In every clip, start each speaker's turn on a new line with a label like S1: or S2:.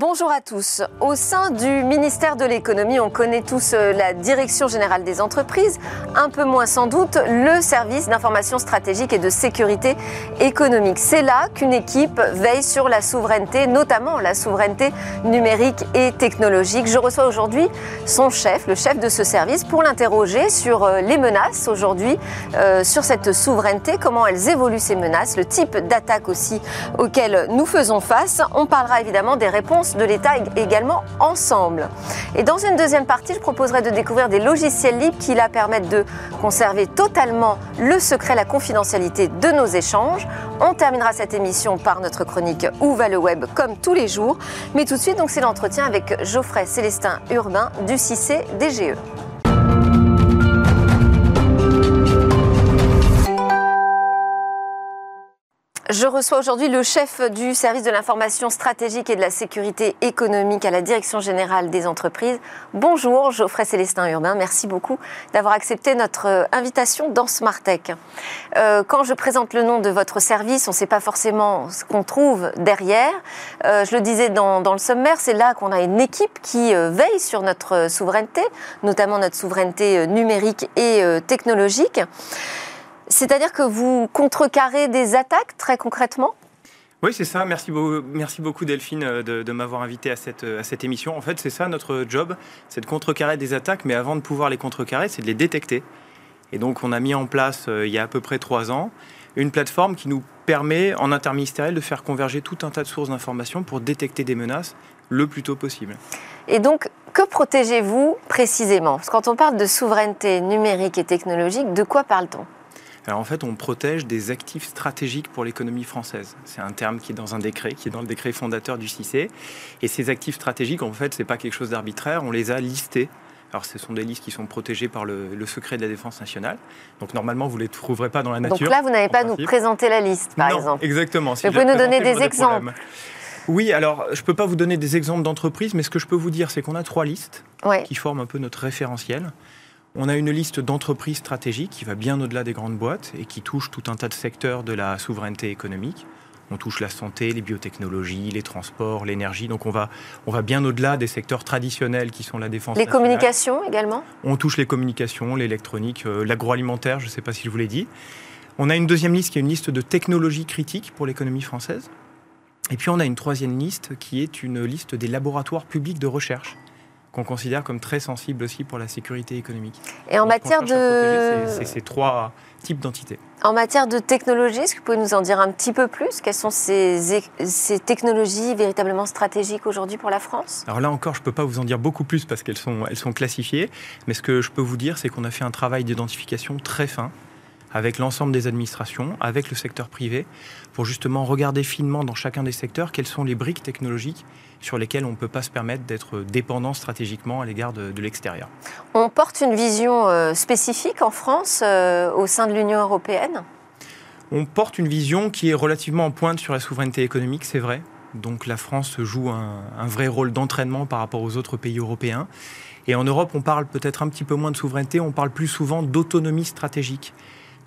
S1: Bonjour à tous. Au sein du ministère de l'économie, on connaît tous euh, la Direction générale des entreprises, un peu moins sans doute le service d'information stratégique et de sécurité économique. C'est là qu'une équipe veille sur la souveraineté, notamment la souveraineté numérique et technologique. Je reçois aujourd'hui son chef, le chef de ce service, pour l'interroger sur euh, les menaces aujourd'hui, euh, sur cette souveraineté, comment elles évoluent ces menaces, le type d'attaque aussi auxquelles nous faisons face. On parlera évidemment des réponses de l'État également ensemble. Et dans une deuxième partie, je proposerai de découvrir des logiciels libres qui la permettent de conserver totalement le secret, la confidentialité de nos échanges. On terminera cette émission par notre chronique Où va le web comme tous les jours? Mais tout de suite, donc c'est l'entretien avec Geoffrey Célestin Urbain du CIC DGE. Je reçois aujourd'hui le chef du service de l'information stratégique et de la sécurité économique à la Direction générale des entreprises. Bonjour Geoffrey Célestin Urbain, merci beaucoup d'avoir accepté notre euh, invitation dans Smartech. Euh, quand je présente le nom de votre service, on ne sait pas forcément ce qu'on trouve derrière. Euh, je le disais dans, dans le sommaire, c'est là qu'on a une équipe qui euh, veille sur notre souveraineté, notamment notre souveraineté numérique et technologique. C'est-à-dire que vous contrecarrez des attaques très concrètement?
S2: Oui, c'est ça. Merci, merci beaucoup Delphine euh, de, m'avoir invité à cette, à cette émission. En fait, c'est ça notre job, c'est de contrecarrer des attaques, mais avant de pouvoir les contrecarrer, c'est de les détecter. Et donc, on a mis en place, euh, il y a à peu près trois ans, une plateforme qui nous permet, en interministériel, de faire converger tout un tas de sources d'informations pour détecter des menaces le plus tôt possible.
S1: Et donc, que protégez-vous précisément? Parce que quand on parle de souveraineté numérique et technologique, de quoi parle-t-on?
S2: Alors en fait, on protège des actifs stratégiques pour l'économie française. C'est un terme qui est dans un décret, qui est dans le décret fondateur du CIC. Et ces actifs stratégiques, en fait, c'est pas quelque chose d'arbitraire. On les a listés. Alors, ce sont des listes qui sont protégées par le, secret de la défense nationale. Donc, normalement, vous ne les trouverez pas dans la nature.
S1: Donc là, vous n'avez pas à nous présenter la liste, par
S2: non,
S1: exemple.
S2: Exactement.
S1: vous pouvez nous donner des exemples.
S2: Oui, alors je ne peux pas vous donner des exemples d'entreprises, mais ce que je peux vous dire, c'est qu'on a trois listes qui forment un peu notre référentiel. On a une liste d'entreprises stratégiques qui va bien au-delà des grandes boîtes et qui touche tout un tas de secteurs de la souveraineté économique. On touche la santé, les biotechnologies, les transports, l'énergie. Donc on va, on va bien au-delà des secteurs traditionnels qui sont la défense.
S1: Les communications également?
S2: On touche les communications, l'électronique, euh, l'agroalimentaire, je ne sais pas si je vous l'ai dit. On a une deuxième liste qui est une liste de technologies critiques pour l'économie française. Et puis on a une troisième liste qui est une liste des laboratoires publics de recherche qu'on considère comme très sensible aussi pour la sécurité économique.
S1: Et en matière de...
S2: C'est ces trois types d'entités.
S1: En matière de technologie, est-ce que vous pouvez nous en dire un petit peu plus? Quelles sont ces, ces technologies véritablement stratégiques aujourd'hui pour la France?
S2: Alors là encore, je ne peux pas vous en dire beaucoup plus parce qu'elles sont, elles sont classifiées, mais ce que je peux vous dire, c'est qu'on a fait un travail d'identification très fin avec l'ensemble des administrations, avec le secteur privé, pour justement regarder finement dans chacun des secteurs quelles sont les briques technologiques sur lesquelles on ne peut pas se permettre d'être dépendant stratégiquement à l'égard de, l'extérieur.
S1: On porte une vision euh, spécifique en France euh, au sein de l'Union européenne?
S2: On porte une vision qui est relativement en pointe sur la souveraineté économique, c'est vrai. Donc la France joue un, un vrai rôle d'entraînement par rapport aux autres pays européens. Et en Europe, on parle peut-être un petit peu moins de souveraineté, on parle plus souvent d'autonomie stratégique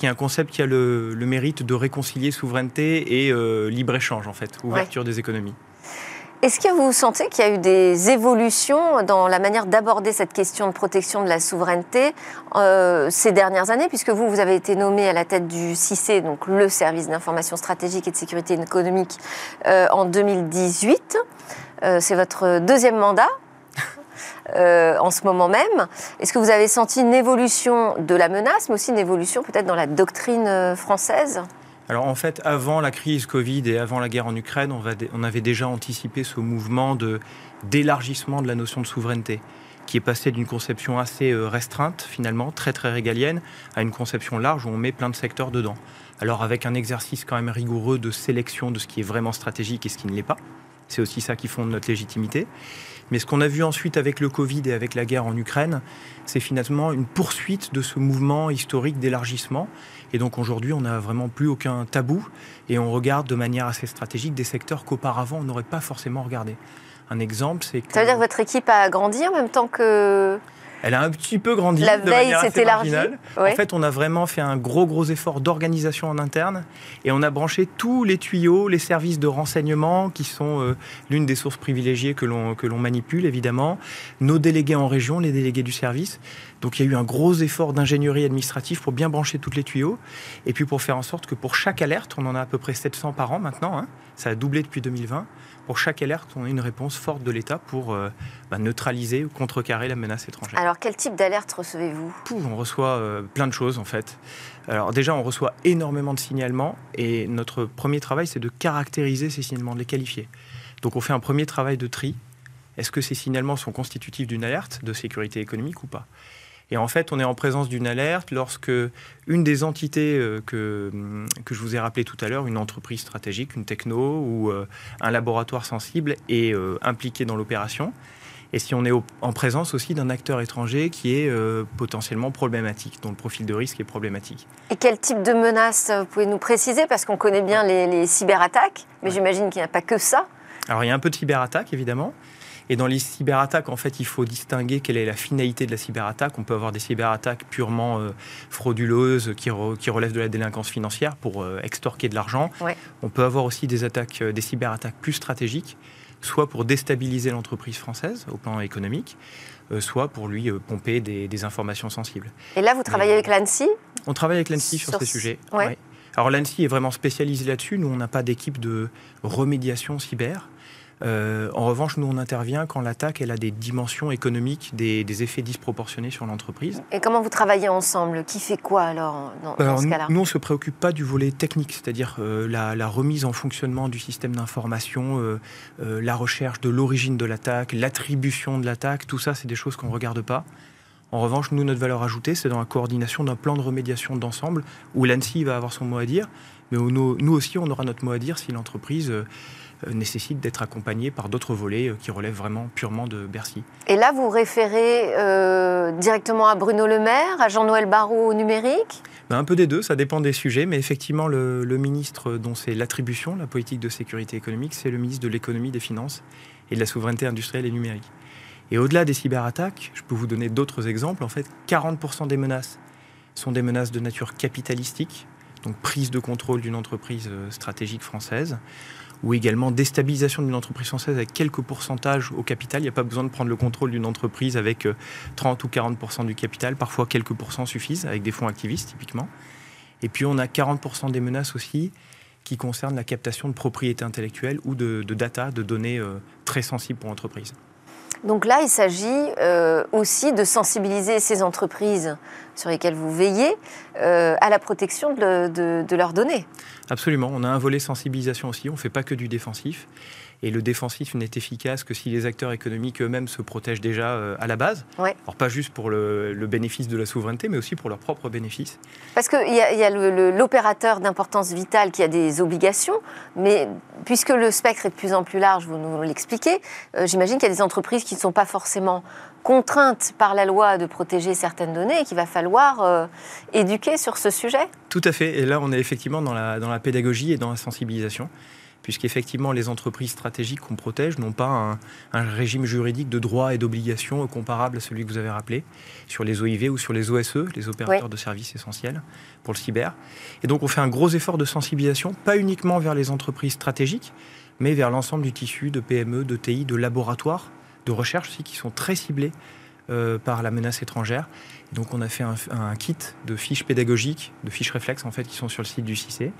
S2: qui est un concept qui a le, mérite de réconcilier souveraineté et euh, libre-échange, en fait, ouverture des économies.
S1: Est-ce que vous sentez qu'il y a eu des évolutions dans la manière d'aborder cette question de protection de la souveraineté euh, ces dernières années, puisque vous, vous avez été nommé à la tête du CIC, donc le service d'information stratégique et de sécurité économique, euh, en 2018. C'est votre deuxième mandat. Euh, en ce moment même. Est-ce que vous avez senti une évolution de la menace, mais aussi une évolution peut-être dans la doctrine euh, française?
S2: Alors en fait, avant la crise Covid et avant la guerre en Ukraine, on, avait déjà anticipé ce mouvement d'élargissement de la notion de souveraineté qui est passé d'une conception assez euh, restreinte, finalement, très très régalienne, à une conception large où on met plein de secteurs dedans. Alors avec un exercice quand même rigoureux de sélection de ce qui est vraiment stratégique et ce qui ne l'est pas. C'est aussi ça qui fonde notre légitimité. Mais ce qu'on a vu ensuite avec le Covid et avec la guerre en Ukraine, c'est finalement une poursuite de ce mouvement historique d'élargissement. Et donc aujourd'hui, on n'a vraiment plus aucun tabou et on regarde de manière assez stratégique des secteurs qu'auparavant on n'aurait pas forcément regardé. Un exemple, c'est que...
S1: Ça veut dire que votre équipe a grandi en même temps que
S2: Elle a un petit peu grandi.
S1: La veille s'est élargie.
S2: En fait, on a vraiment fait un gros, gros effort d'organisation en interne et on a branché tous les tuyaux, les services de renseignement qui sont euh, l'une des sources privilégiées que l'on, que l'on manipule, évidemment, nos délégués en région, les délégués du service. Donc il y a eu un gros effort d'ingénierie administrative pour bien brancher tous les tuyaux et puis pour faire en sorte que pour chaque alerte, on en a à peu près 700 par an maintenant, hein, ça a doublé depuis 2020, pour chaque alerte, on a une réponse forte de l'État pour euh, bah, neutraliser ou contrecarrer la menace étrangère.
S1: Alors, quel type d'alerte recevez-vous?
S2: On reçoit euh, plein de choses, en fait. Alors, déjà, on reçoit énormément de signalements et notre premier travail, c'est de caractériser ces signalements, de les qualifier. Donc, on fait un premier travail de tri. Est-ce que ces signalements sont constitutifs d'une alerte de sécurité économique ou pas? Et en fait, on est en présence d'une alerte lorsque une des entités euh, que, hum, que je vous ai rappelé tout à l'heure, une entreprise stratégique, une techno ou euh, un laboratoire sensible est euh, impliqué dans l'opération. Et si on est en présence aussi d'un acteur étranger qui est potentiellement problématique, dont le profil de risque est problématique.
S1: Et quel type de menaces vous pouvez nous préciser? Parce qu'on connaît bien les, cyberattaques, mais j'imagine qu'il n'y a pas que ça.
S2: Alors il y a un peu de cyberattaques, évidemment. Et dans les cyberattaques, en fait, il faut distinguer quelle est la finalité de la cyberattaque. On peut avoir des cyberattaques purement euh, frauduleuses qui, relèvent de la délinquance financière pour euh, extorquer de l'argent. On peut avoir aussi des attaques, euh, des cyberattaques plus stratégiques, soit pour déstabiliser l'entreprise française au plan économique, soit pour lui pomper des, informations sensibles.
S1: Et là, vous travaillez avec l'ANSI
S2: On travaille avec l'ANSI sur, ces sujets. Alors l'ANSI est vraiment spécialisé là-dessus. Nous, on n'a pas d'équipe de remédiation cyber. Euh, en revanche, nous, on intervient quand l'attaque elle a des dimensions économiques, des, effets disproportionnés sur l'entreprise.
S1: Et comment vous travaillez ensemble? Qui fait quoi alors dans, ce cas-là?
S2: Nous, on ne se préoccupe pas du volet technique, c'est-à-dire euh, la, remise en fonctionnement du système d'information, euh, la recherche de l'origine de l'attaque, l'attribution de l'attaque, tout ça, c'est des choses qu'on ne regarde pas. En revanche, nous, notre valeur ajoutée, c'est dans la coordination d'un plan de remédiation d'ensemble où l'ANSI va avoir son mot à dire, mais où nous, aussi, on aura notre mot à dire si l'entreprise nécessite d'être accompagné par d'autres volets euh, qui relèvent vraiment purement de Bercy.
S1: Et là, vous référez euh, directement à Bruno Le Maire, à Jean-Noël Barrot au numérique?
S2: Ben, Un peu des deux, ça dépend des sujets, mais effectivement, le, ministre dont c'est l'attribution, la politique de sécurité économique, c'est le ministre de l'économie, des finances et de la souveraineté industrielle et numérique. Et au-delà des cyberattaques, je peux vous donner d'autres exemples. En fait, 40% des menaces sont des menaces de nature capitalistique, donc prise de contrôle d'une entreprise stratégique française ou également déstabilisation d'une entreprise française avec quelques pourcentages au capital. Il n'y a pas besoin de prendre le contrôle d'une entreprise avec 30 euh, ou 40% du capital. Parfois, quelques pourcents suffisent, avec des fonds activistes typiquement. Et puis, on a 40% des menaces aussi qui concernent la captation de propriété intellectuelle ou de, data, de données euh, très sensibles pour l'entreprise.
S1: Donc là, il s'agit euh, aussi de sensibiliser ces entreprises sur lesquelles vous veillez euh, à la protection de, leurs données.
S2: Absolument. On a un volet sensibilisation aussi. On ne fait pas que du défensif. Et le défensif n'est efficace que si les acteurs économiques eux-mêmes se protègent déjà euh, à la base. Alors pas juste pour le, bénéfice de la souveraineté, mais aussi pour leurs propres bénéfices.
S1: Parce qu'il y a, y a l'opérateur d'importance vitale qui a des obligations, mais puisque le spectre est de plus en plus large, vous nous l'expliquez, euh, j'imagine qu'il y a des entreprises qui ne sont pas forcément contraintes par la loi de protéger certaines données et qu'il va falloir euh, éduquer sur ce sujet
S2: Tout à fait. Et là, on est effectivement dans la, dans la pédagogie et dans la sensibilisation puisqu'effectivement les entreprises stratégiques qu'on protège n'ont pas un, régime juridique de droits et d'obligations comparable à celui que vous avez rappelé sur les OIV ou sur les OSE, les opérateurs de services essentiels pour le cyber. Et donc on fait un gros effort de sensibilisation, pas uniquement vers les entreprises stratégiques, mais vers l'ensemble du tissu de PME, de TI, de laboratoires, de recherche aussi qui sont très ciblés euh, par la menace étrangère. donc on a fait un, un, kit de fiches pédagogiques, de fiches réflexes en fait, qui sont sur le site du CIC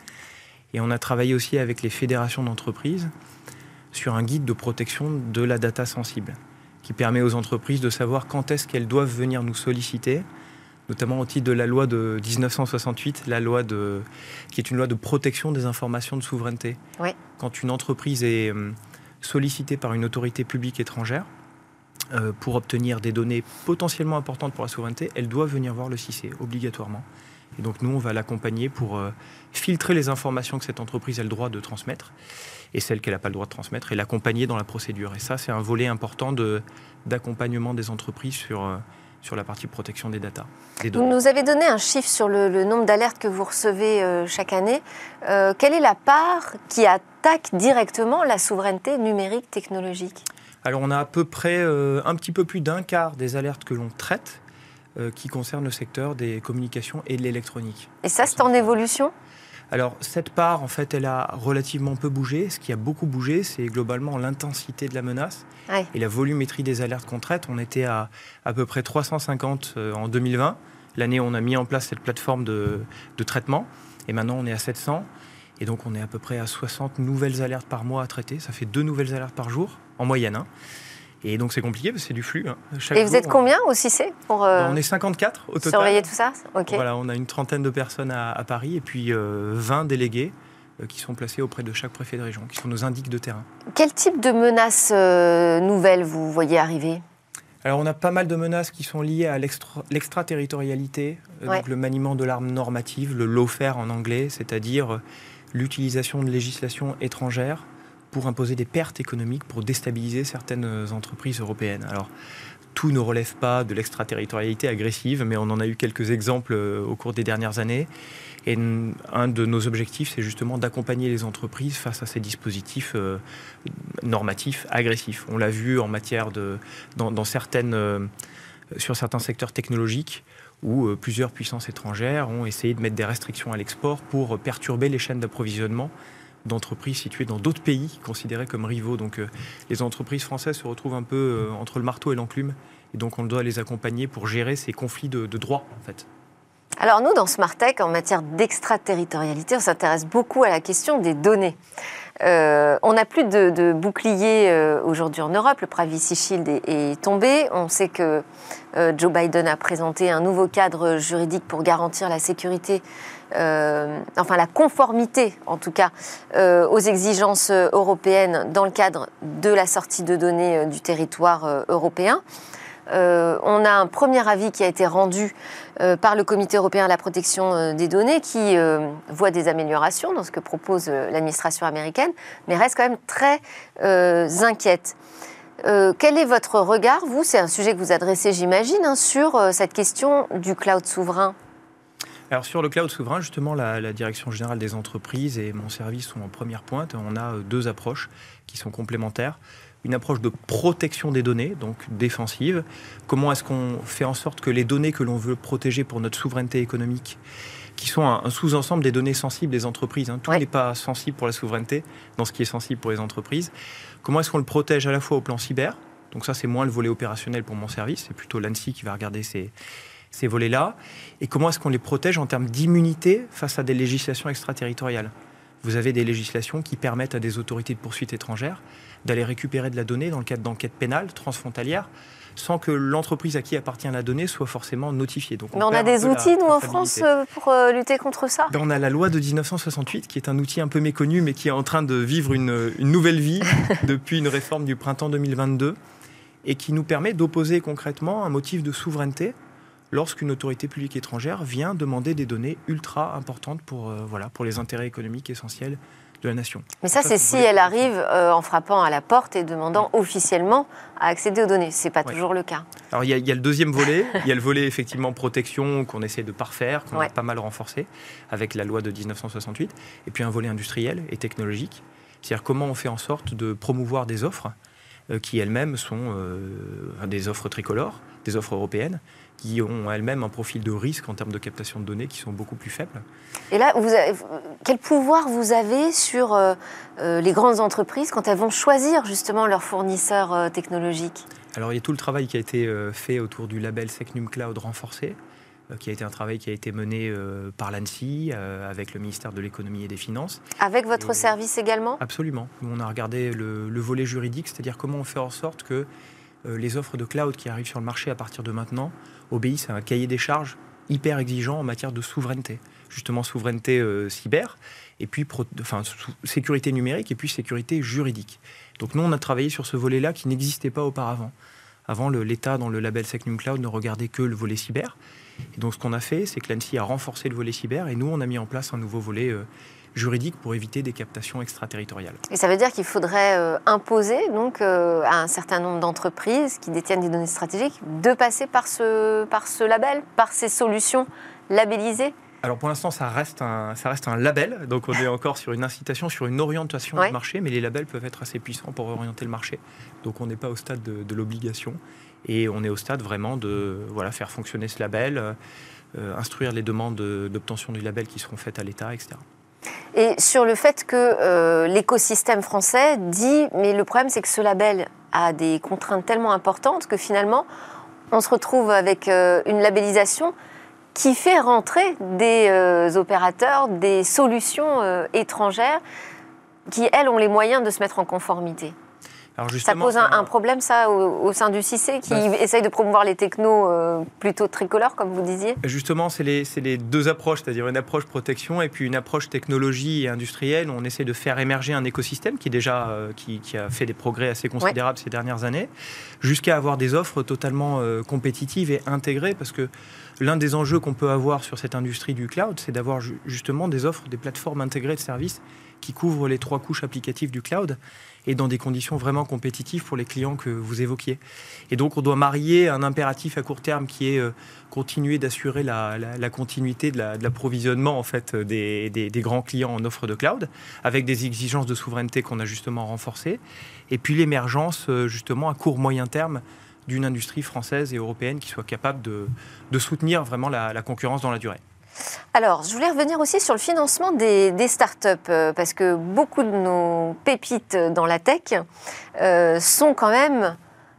S2: et on a travaillé aussi avec les fédérations d'entreprises sur un guide de protection de la data sensible, qui permet aux entreprises de savoir quand est-ce qu'elles doivent venir nous solliciter, notamment au titre de la loi de 1968, la loi de, qui est une loi de protection des informations de souveraineté. Quand une entreprise est sollicitée par une autorité publique étrangère, euh, pour obtenir des données potentiellement importantes pour la souveraineté, elle doit venir voir le CIC, obligatoirement. Et donc nous, on va l'accompagner pour euh, filtrer les informations que cette entreprise a le droit de transmettre et celles qu'elle n'a pas le droit de transmettre et l'accompagner dans la procédure. Et ça, c'est un volet important d'accompagnement des entreprises sur, euh, sur la partie protection des data.
S1: Vous nous avez donné un chiffre sur le, nombre d'alertes que vous recevez euh, chaque année. quelle est la part qui attaque directement la souveraineté numérique technologique?
S2: Alors on a à peu près un petit peu plus d'un quart des alertes que l'on traite qui concernent le secteur des communications et de l'électronique.
S1: Et ça, c'est en évolution?
S2: Alors cette part, en fait, elle a relativement peu bougé. Ce qui a beaucoup bougé, c'est globalement l'intensité de la menace et la volumétrie des alertes qu'on traite. On était à à peu près 350 euh, en 2020, l'année où on a mis en place cette plateforme de, traitement. Et maintenant, on est à 700. Et donc, on est à peu près à 60 nouvelles alertes par mois à traiter. Ça fait deux nouvelles alertes par jour, en moyenne. Hein. Et donc c'est compliqué parce que c'est du flux. Hein.
S1: et vous êtes combien au CIC pour
S2: euh, On est 54 au total.
S1: Surveiller tout ça?
S2: Voilà, on a une trentaine de personnes à, Paris et puis 20 euh, délégués euh, qui sont placés auprès de chaque préfet de région, qui sont nos indiques de terrain.
S1: Quel type de menaces nouvelles vous voyez arriver?
S2: Alors on a pas mal de menaces qui sont liées à l'extraterritorialité, donc le maniement de l'arme normative, le lawfare en anglais, c'est-à-dire l'utilisation de législation étrangère pour imposer des pertes économiques, pour déstabiliser certaines entreprises européennes. Alors, tout ne relève pas de l'extraterritorialité agressive, mais on en a eu quelques exemples euh, au cours des dernières années. Et un de nos objectifs, c'est justement d'accompagner les entreprises face à ces dispositifs euh, normatifs agressifs. On l'a vu en matière de, dans, certaines, euh, sur certains secteurs technologiques où plusieurs puissances étrangères ont essayé de mettre des restrictions à l'export pour perturber les chaînes d'approvisionnement d'entreprises situées dans d'autres pays considérés comme rivaux. Donc euh, les entreprises françaises se retrouvent un peu euh, entre le marteau et l'enclume. Et donc on doit les accompagner pour gérer ces conflits de, de droit, en fait.
S1: Alors nous, dans Smartech, en matière d'extraterritorialité, on s'intéresse beaucoup à la question des données. Euh, on n'a plus de, bouclier euh, aujourd'hui en Europe. Le Privacy Shield est, tombé. On sait que Joe Biden a présenté un nouveau cadre juridique pour garantir la sécurité, enfin la conformité en tout cas, aux exigences européennes dans le cadre de la sortie de données du territoire européen. Euh, on a un premier avis qui a été rendu euh, par le Comité européen à la protection euh, des données qui voit des améliorations dans ce que propose l'administration américaine, mais reste quand même très inquiète. quel est votre regard, vous C'est un sujet que vous adressez, j'imagine, hein, sur cette question du cloud souverain?
S2: Alors sur le cloud souverain, justement, la, la, Direction générale des entreprises et mon service sont en première pointe. On a deux approches qui sont complémentaires une approche de protection des données, donc défensive. Comment est-ce qu'on fait en sorte que les données que l'on veut protéger pour notre souveraineté économique, qui sont un, sous-ensemble des données sensibles des entreprises, hein, tout n'est pas sensible pour la souveraineté dans ce qui est sensible pour les entreprises, comment est-ce qu'on le protège à la fois au plan cyber, donc ça c'est moins le volet opérationnel pour mon service, c'est plutôt l'ANSI qui va regarder ces, ces volets-là, et comment est-ce qu'on les protège en termes d'immunité face à des législations extraterritoriales. Vous avez des législations qui permettent à des autorités de poursuite étrangères d'aller récupérer de la donnée dans le cadre d'enquêtes pénales transfrontalières sans que l'entreprise à qui appartient la donnée soit forcément notifiée.
S1: Donc Mais on, a des outils, nous, en France, euh, pour euh, lutter contre ça?
S2: Ben, On a la loi de 1968, qui est un outil un peu méconnu, mais qui est en train de vivre une, une nouvelle vie depuis une réforme du printemps 2022, et qui nous permet d'opposer concrètement un motif de souveraineté lorsqu'une autorité publique étrangère vient demander des données ultra importantes pour, euh, voilà, pour les intérêts économiques essentiels de la nation.
S1: Mais ça, c'est si elle arrive euh, en frappant à la porte et demandant officiellement à accéder aux données. Ce n'est pas toujours le cas.
S2: Alors, il y, a le deuxième volet. Il y a le volet, effectivement, protection qu'on essaie de parfaire, qu'on a pas mal renforcé avec la loi de 1968. Et puis un volet industriel et technologique. C'est-à-dire comment on fait en sorte de promouvoir des offres euh, qui elles-mêmes sont des offres tricolores, des offres européennes, qui ont elles-mêmes un profil de risque en termes de captation de données qui sont beaucoup plus faibles.
S1: Et là, vous quel pouvoir vous avez sur euh, euh, les grandes entreprises quand elles vont choisir justement leurs fournisseurs euh, technologiques?
S2: Alors il y a tout le travail qui a été fait autour du label Secnum Cloud renforcé qui a été un travail qui a été mené par l'ANSI avec le ministère de l'économie et des finances.
S1: Avec votre service également?
S2: Absolument. On a regardé le, le volet juridique, c'est-à-dire comment on fait en sorte que les offres de cloud qui arrivent sur le marché à partir de maintenant obéissent à un cahier des charges hyper exigeant en matière de souveraineté. Justement, souveraineté euh, cyber, et puis enfin, sécurité numérique, et puis sécurité juridique. Donc nous, on a travaillé sur ce volet-là qui n'existait pas auparavant. Avant, l'État, dans le label Secnum Cloud, ne regardait que le volet cyber. Et donc ce qu'on a fait, c'est que l'ANSI a renforcé le volet cyber, et nous, on a mis en place un nouveau volet euh, juridique pour éviter des captations extraterritoriales.
S1: Et ça veut dire qu'il faudrait euh, imposer donc euh, à un certain nombre d'entreprises qui détiennent des données stratégiques de passer par ce, par ce label, par ces solutions labellisées?
S2: Alors pour l'instant, ça reste, un, ça reste un label, donc on est encore sur une incitation, sur une orientation du marché, mais les labels peuvent être assez puissants pour orienter le marché. Donc on n'est pas au stade de, l'obligation, et on est au stade vraiment de voilà, faire fonctionner ce label, euh, instruire les demandes d'obtention du label qui seront faites à l'État, etc.
S1: Et sur le fait que euh, l'écosystème français dit, mais le problème c'est que ce label a des contraintes tellement importantes que finalement on se retrouve avec euh, une labellisation qui fait rentrer des euh, opérateurs, des solutions étrangères qui, elles, ont les moyens de se mettre en conformité. Ça pose un, problème, ça, au, sein du CIC, qui bah, essaye de promouvoir les technos euh, plutôt tricolores, comme vous disiez.
S2: Justement, c'est les, les, deux approches, c'est-à-dire une approche protection et puis une approche technologie et industrielle. On essaie de faire émerger un écosystème qui, déjà, qui, a fait des progrès assez considérables ces dernières années, jusqu'à avoir des offres totalement compétitives et intégrées, parce que l'un des enjeux qu'on peut avoir sur cette industrie du cloud, c'est d'avoir justement des offres, des plateformes intégrées de services qui couvrent les trois couches applicatives du cloud et dans des conditions vraiment compétitives pour les clients que vous évoquiez. Et donc, on doit marier un impératif à court terme qui est euh, continuer d'assurer la, continuité de l'approvisionnement en fait des, grands clients en offre de cloud, avec des exigences de souveraineté qu'on a justement renforcées, et puis l'émergence euh, justement à court moyen terme d'une industrie française et européenne qui soit capable de soutenir vraiment la, concurrence dans la durée.
S1: Alors, je voulais revenir aussi sur le financement des, des startups, euh, parce que beaucoup de nos pépites dans la tech euh, sont quand même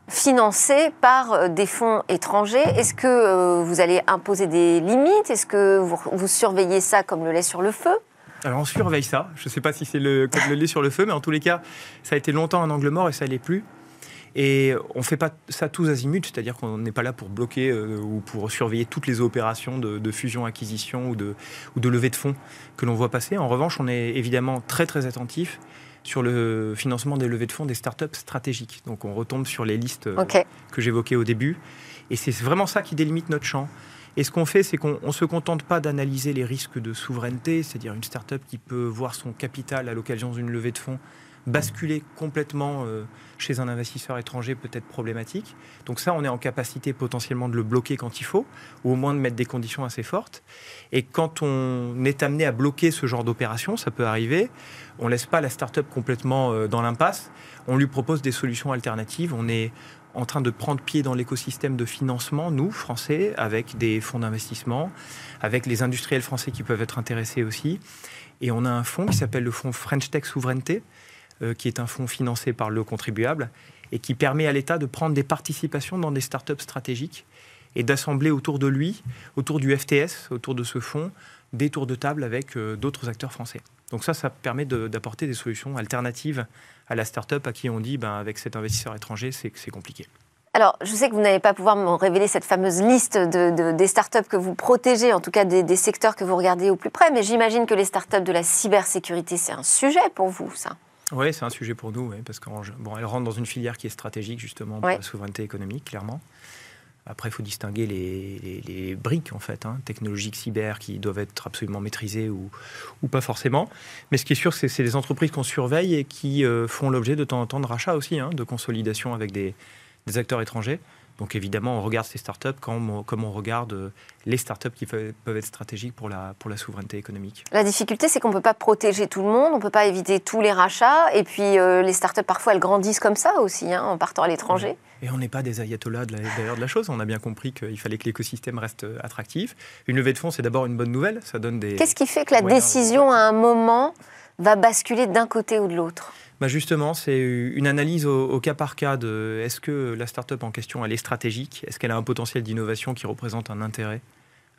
S1: financés par euh, des fonds étrangers. Est-ce que vous allez imposer des limites? Est-ce que vous, vous, surveillez ça comme le lait sur le feu?
S2: Alors on surveille ça. Je ne sais pas si c'est le, comme le lait sur le feu, mais en tous les cas, ça a été longtemps un angle mort et ça l'est plus. Et on ne fait pas ça tous azimuts, c'est-à-dire qu'on n'est pas là pour bloquer euh, ou pour surveiller toutes les opérations de, fusion-acquisition ou de, ou de levée de fonds que l'on voit passer. En revanche, on est évidemment très très attentif sur le financement des levées de fonds des startups stratégiques. Donc on retombe sur les listes euh, que j'évoquais au début. Et c'est vraiment ça qui délimite notre champ. Et ce qu'on fait, c'est qu'on ne se contente pas d'analyser les risques de souveraineté, c'est-à-dire une startup qui peut voir son capital à l'occasion d'une levée de fonds basculer complètement euh, chez un investisseur étranger peut être problématique. Donc ça, on est en capacité potentiellement de le bloquer quand il faut, ou au moins de mettre des conditions assez fortes. Et quand on est amené à bloquer ce genre d'opération, ça peut arriver, on ne laisse pas la start-up complètement euh, dans l'impasse, on lui propose des solutions alternatives. On est en train de prendre pied dans l'écosystème de financement, nous, Français, avec des fonds d'investissement, avec les industriels français qui peuvent être intéressés aussi. Et on a un fonds qui s'appelle le fonds French Tech Souveraineté, euh, qui est un fonds financé par le contribuable et qui permet à l'État de prendre des participations dans des startups stratégiques et d'assembler autour de lui, autour du FTS, autour de ce fonds, des tours de table avec euh, d'autres acteurs français. Donc ça, ça permet d'apporter des solutions alternatives à la startup à qui on dit, ben, avec cet investisseur étranger, c'est compliqué.
S1: Alors, je sais que vous n'allez pas pouvoir me révéler cette fameuse liste de, des startups que vous protégez, en tout cas des secteurs que vous regardez au plus près, mais j'imagine que les startups de la cybersécurité, c'est un sujet pour vous, ça
S2: oui, c'est un sujet pour nous, parce qu'elle bon, rentre dans une filière qui est stratégique justement pour la souveraineté économique, clairement. Après, il faut distinguer les, briques, en fait, hein, technologiques cyber qui doivent être absolument maîtrisées ou, ou pas forcément. Mais ce qui est sûr, c'est que c'est les entreprises qu'on surveille et qui euh, font l'objet de temps en temps de rachats aussi, hein, de consolidation avec des acteurs étrangers. Donc évidemment, on regarde ces startups comme, comme on regarde euh, les startups qui peuvent, être stratégiques pour la, pour la souveraineté économique.
S1: La difficulté, c'est qu'on ne peut pas protéger tout le monde, on ne peut pas éviter tous les rachats. Et puis euh, les startups, parfois, elles grandissent comme ça aussi, hein, en partant à l'étranger.
S2: Et on n'est pas des ayatollahs d'ailleurs de, la chose. On a bien compris qu'il fallait que l'écosystème reste euh, attractif. Une levée de fonds, c'est d'abord une bonne nouvelle. Ça donne des.
S1: Qu'est-ce qui fait que la décision, à un moment, va basculer d'un côté ou de l'autre?
S2: Bah, justement, c'est une analyse au, cas par cas de est-ce que la start-up en question elle est stratégique? Est-ce qu'elle a un potentiel d'innovation qui représente un intérêt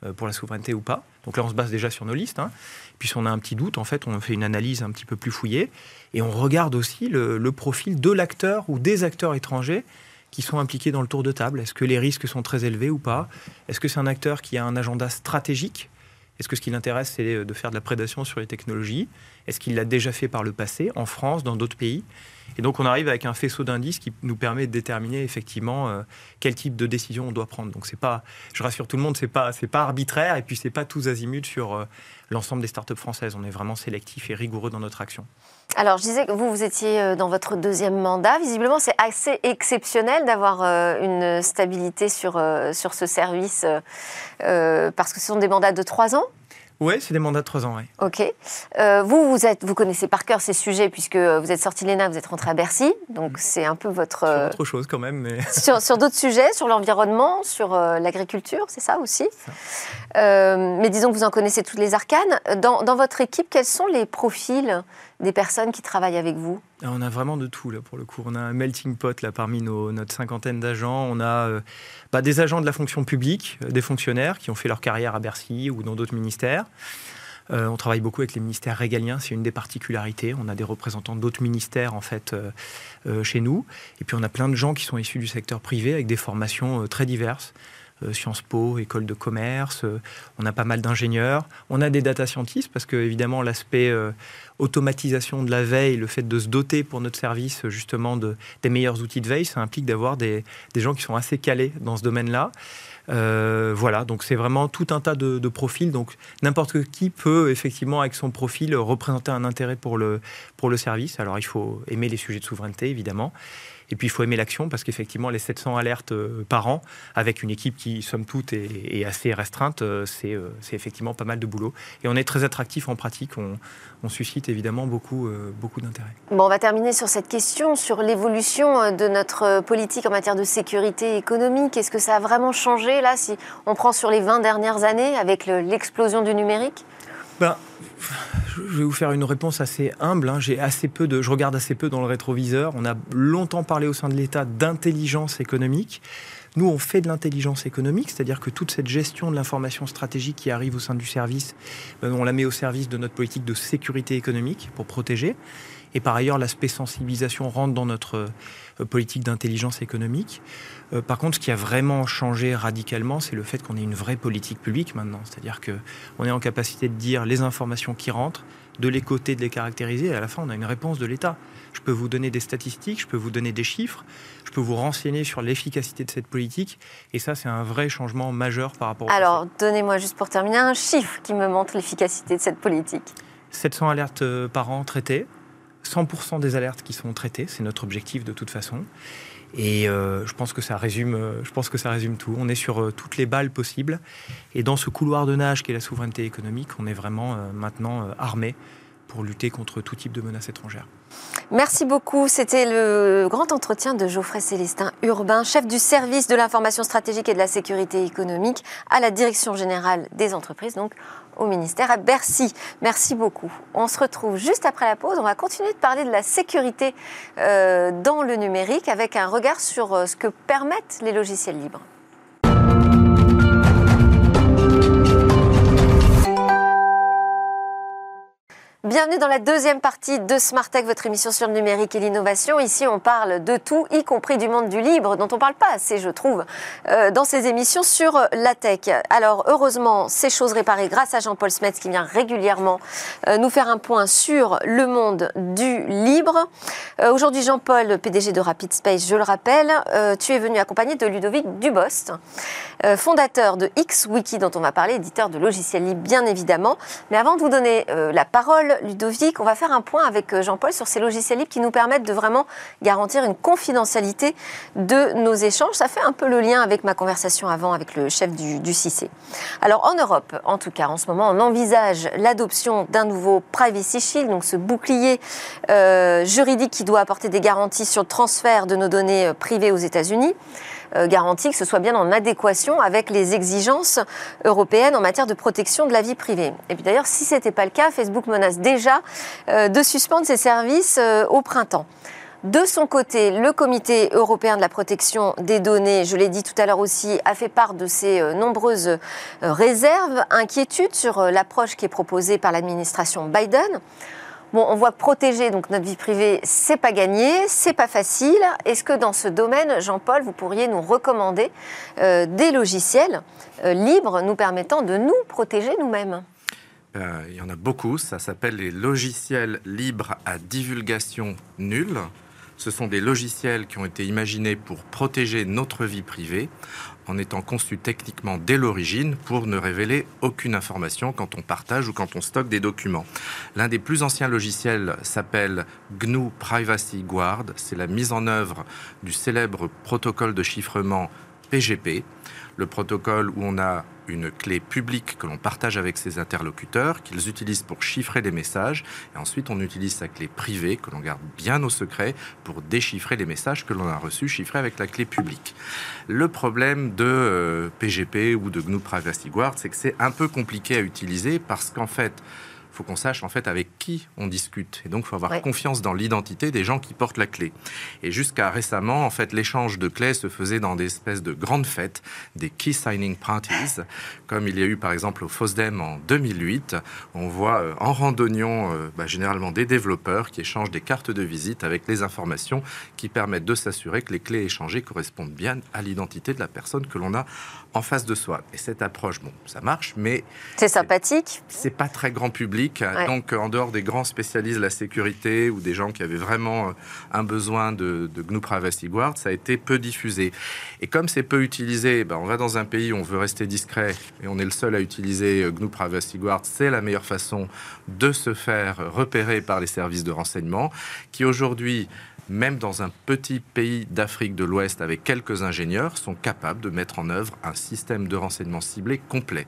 S2: euh, pour la souveraineté ou pas? Donc là, on se base déjà sur nos listes. Hein. Puis on a un petit doute, en fait, on fait une analyse un petit peu plus fouillée et on regarde aussi le, le profil de l'acteur ou des acteurs étrangers qui sont impliqués dans le tour de table. Est-ce que les risques sont très élevés ou pas? Est-ce que c'est un acteur qui a un agenda stratégique? Est-ce que ce qui l'intéresse, c'est de faire de la prédation sur les technologies? Est-ce qu'il l'a déjà fait par le passé, en France, dans d'autres pays? Et donc, on arrive avec un faisceau d'indices qui nous permet de déterminer effectivement euh, quel type de décision on doit prendre. Donc, c'est pas, je rassure tout le monde, c'est pas, c'est pas arbitraire et puis c'est pas tous azimuts sur euh, l'ensemble des startups françaises. On est vraiment sélectif et rigoureux dans notre action.
S1: Alors, je disais que vous, vous étiez euh, dans votre deuxième mandat. Visiblement, c'est assez exceptionnel d'avoir une stabilité sur, sur ce service, parce que ce sont des mandats de trois ans
S2: Oui, c'est des mandats de trois ans, oui.
S1: Ok. Euh, vous, vous, êtes, vous connaissez par cœur ces sujets puisque vous êtes sorti de l'ENA, vous êtes rentré à Bercy. Donc c'est un peu votre...
S2: Sur autre chose quand même. Mais...
S1: sur, sur d'autres sujets, sur l'environnement, sur l'agriculture, c'est ça aussi Mais disons que vous en connaissez toutes les arcanes. Dans, dans votre équipe, quels sont les profils des personnes qui travaillent avec vous
S2: ah, On a vraiment de tout, là, pour le coup. On a un melting pot, là, parmi nos, notre cinquantaine d'agents. On a euh, bah, des agents de la fonction publique, euh, des fonctionnaires qui ont fait leur carrière à Bercy ou dans d'autres ministères. Euh, on travaille beaucoup avec les ministères régaliens, c'est une des particularités. On a des représentants d'autres ministères en fait chez nous. Et puis on a plein de gens qui sont issus du secteur privé avec des formations très diverses. Euh, Sciences Po, école de commerce, euh, on a pas mal d'ingénieurs, on a des data scientists parce que évidemment l'aspect euh, automatisation de la veille, le fait de se doter pour notre service justement de, des meilleurs outils de veille, ça implique d'avoir des, des, gens qui sont assez calés dans ce domaine-là. voilà, donc c'est vraiment tout un tas de, de profils. Donc n'importe qui peut effectivement, avec son profil, représenter un intérêt pour le, pour le service. Alors il faut aimer les sujets de souveraineté, évidemment. Et puis, il faut aimer l'action parce qu'effectivement, les 700 alertes euh, par an, avec une équipe qui, somme toute, est, assez restreinte, euh, euh, c'est effectivement pas mal de boulot. Et on est très attractif en pratique. On, suscite évidemment beaucoup, beaucoup d'intérêt.
S1: Bon, on va terminer sur cette question, sur l'évolution de notre politique en matière de sécurité économique. Est-ce que ça a vraiment changé, là, si on prend sur les 20 dernières années, avec l'explosion du numérique?
S2: Ben, je vais vous faire une réponse assez humble. Hein. J'ai assez peu de, je regarde assez peu dans le rétroviseur. On a longtemps parlé au sein de l'État d'intelligence économique. Nous, on fait de l'intelligence économique, c'est-à-dire que toute cette gestion de l'information stratégique qui arrive au sein du service, ben, on la met au service de notre politique de sécurité économique pour protéger. Et par ailleurs, l'aspect sensibilisation rentre dans notre euh, politique d'intelligence économique. Euh, par contre, ce qui a vraiment changé radicalement, c'est le fait qu'on ait une vraie politique publique maintenant. C'est-à-dire qu'on est en capacité de dire les informations qui rentrent, de les coter, de les caractériser, et à la fin, on a une réponse de l'État. Je peux vous donner des statistiques, je peux vous donner des chiffres, je peux vous renseigner sur l'efficacité de cette politique, et ça, c'est un vrai changement majeur par rapport au
S1: Alors, donnez-moi juste pour terminer un chiffre qui me montre l'efficacité de cette politique.
S2: 700 alertes euh, par an traitées, 100% des alertes qui sont traitées, c'est notre objectif de toute façon. Et euh, je pense que ça résume, euh, je pense que ça résume tout. On est sur euh, toutes les balles possibles. Et dans ce couloir de nage qui est la souveraineté économique, on est vraiment maintenant armé pour lutter contre tout type de menaces étrangères.
S1: Merci beaucoup. C'était le grand entretien de Geoffrey Célestin Urbain, chef du service de l'information stratégique et de la sécurité économique à la Direction générale des entreprises, donc au ministère à Bercy. Merci beaucoup. On se retrouve juste après la pause. On va continuer de parler de la sécurité euh, dans le numérique avec un regard sur euh, ce que permettent les logiciels libres. Bienvenue dans la deuxième partie de Smart Tech, votre émission sur le numérique et l'innovation. Ici, on parle de tout, y compris du monde du libre, dont on parle pas assez, je trouve, euh, dans ces émissions sur la tech. Alors, heureusement, ces choses réparées grâce à Jean-Paul Smets qui vient régulièrement euh, nous faire un point sur le monde du libre. Euh, aujourd'hui, Jean-Paul, PDG de Rapid Space, je le rappelle, tu es venu accompagné de Ludovic Dubost, fondateur de XWiki, dont on va parler, éditeur de logiciels libres, bien évidemment. Mais avant de vous donner la parole, Ludovic, on va faire un point avec euh, Jean-Paul sur ces logiciels libres qui nous permettent de vraiment garantir une confidentialité de nos échanges. Ça fait un peu le lien avec ma conversation avant avec le chef du, du CIC. Alors en Europe, en tout cas, en ce moment, on envisage l'adoption d'un nouveau Privacy Shield, donc ce bouclier euh, juridique qui doit apporter des garanties sur le transfert de nos données euh, privées aux États-Unis. Euh, garantie que ce soit bien en adéquation avec les exigences européennes en matière de protection de la vie privée. Et puis d'ailleurs, si ce n'était pas le cas, Facebook menace déjà euh, de suspendre ses services euh, au printemps. De son côté, le Comité européen de la protection des données, je l'ai dit tout à l'heure aussi, a fait part de ses nombreuses réserves, inquiétudes sur l'approche qui est proposée par l'administration Biden. Bon, on voit protéger donc notre vie privée, c'est pas gagné, c'est pas facile. Est-ce que dans ce domaine, Jean-Paul, vous pourriez nous recommander euh, des logiciels euh, libres nous permettant de nous protéger nous-mêmes?
S3: Euh, Il y en a beaucoup. Ça s'appelle les logiciels libres à divulgation nulle. Ce sont des logiciels qui ont été imaginés pour protéger notre vie privée en étant conçus techniquement dès l'origine pour ne révéler aucune information quand on partage ou quand on stocke des documents. L'un des plus anciens logiciels s'appelle GNU Privacy Guard. C'est la mise en œuvre du célèbre protocole de chiffrement PGP, le protocole où on a une clé publique que l'on partage avec ses interlocuteurs, qu'ils utilisent pour chiffrer les messages, et ensuite on utilise sa clé privée, que l'on garde bien au secret, pour déchiffrer les messages que l'on a reçus chiffrés avec la clé publique. Le problème de PGP euh, ou de GNU Privacy Guard, c'est que c'est un peu compliqué à utiliser parce qu'en fait, il faut qu'on sache en fait avec qui on discute. Et donc, il faut avoir confiance dans l'identité des gens qui portent la clé. Et jusqu'à récemment, en fait, l'échange de clés se faisait dans des espèces de grandes fêtes, des key signing parties, comme il y a eu par exemple au FOSDEM en 2008. On voit euh, en randonnion euh, bah, généralement des développeurs qui échangent des cartes de visite avec les informations qui permettent de s'assurer que les clés échangées correspondent bien à l'identité de la personne que l'on a en face de soi. Et cette approche, bon, ça marche, mais...
S1: C'est sympathique.
S3: C'est pas très grand public. Donc, en dehors des grands spécialistes de la sécurité ou des gens qui avaient vraiment euh, un besoin de, GNU Privacy Guard, ça a été peu diffusé. Et comme c'est peu utilisé, ben, on va dans un pays où on veut rester discret et on est le seul à utiliser euh, GNU Privacy Guard, c'est la meilleure façon de se faire repérer par les services de renseignement qui aujourd'hui même dans un petit pays d'Afrique de l'Ouest avec quelques ingénieurs, sont capables de mettre en œuvre un système de renseignement ciblé complet.